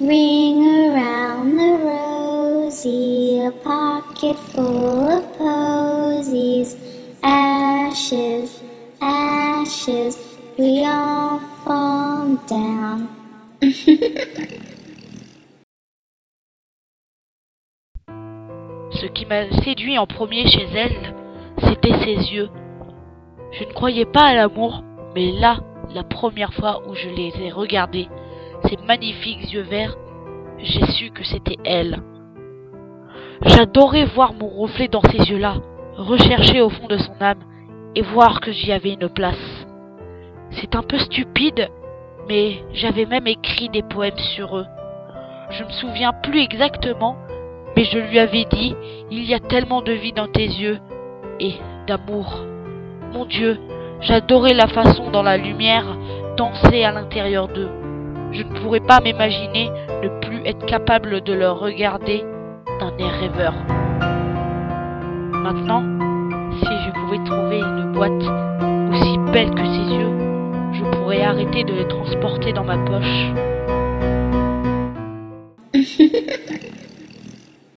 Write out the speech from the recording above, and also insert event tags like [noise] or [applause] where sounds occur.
Ring around the rosy, a pocket full of posies. Ashes, ashes, we all fall down. [laughs] Ce qui m'a séduit en premier chez elle, c'était ses yeux. Je ne croyais pas à l'amour, mais là, la première fois où je les ai regardés, ces magnifiques yeux verts, j'ai su que c'était elle. J'adorais voir mon reflet dans ces yeux-là, rechercher au fond de son âme et voir que j'y avais une place. C'est un peu stupide, mais j'avais même écrit des poèmes sur eux. Je me souviens plus exactement, mais je lui avais dit Il y a tellement de vie dans tes yeux et d'amour. Mon Dieu, j'adorais la façon dont la lumière dansait à l'intérieur d'eux. Je ne pourrais pas m'imaginer ne plus être capable de leur regarder d'un air rêveur. Maintenant, si je pouvais trouver une boîte aussi belle que ses yeux, je pourrais arrêter de les transporter dans ma poche. [laughs]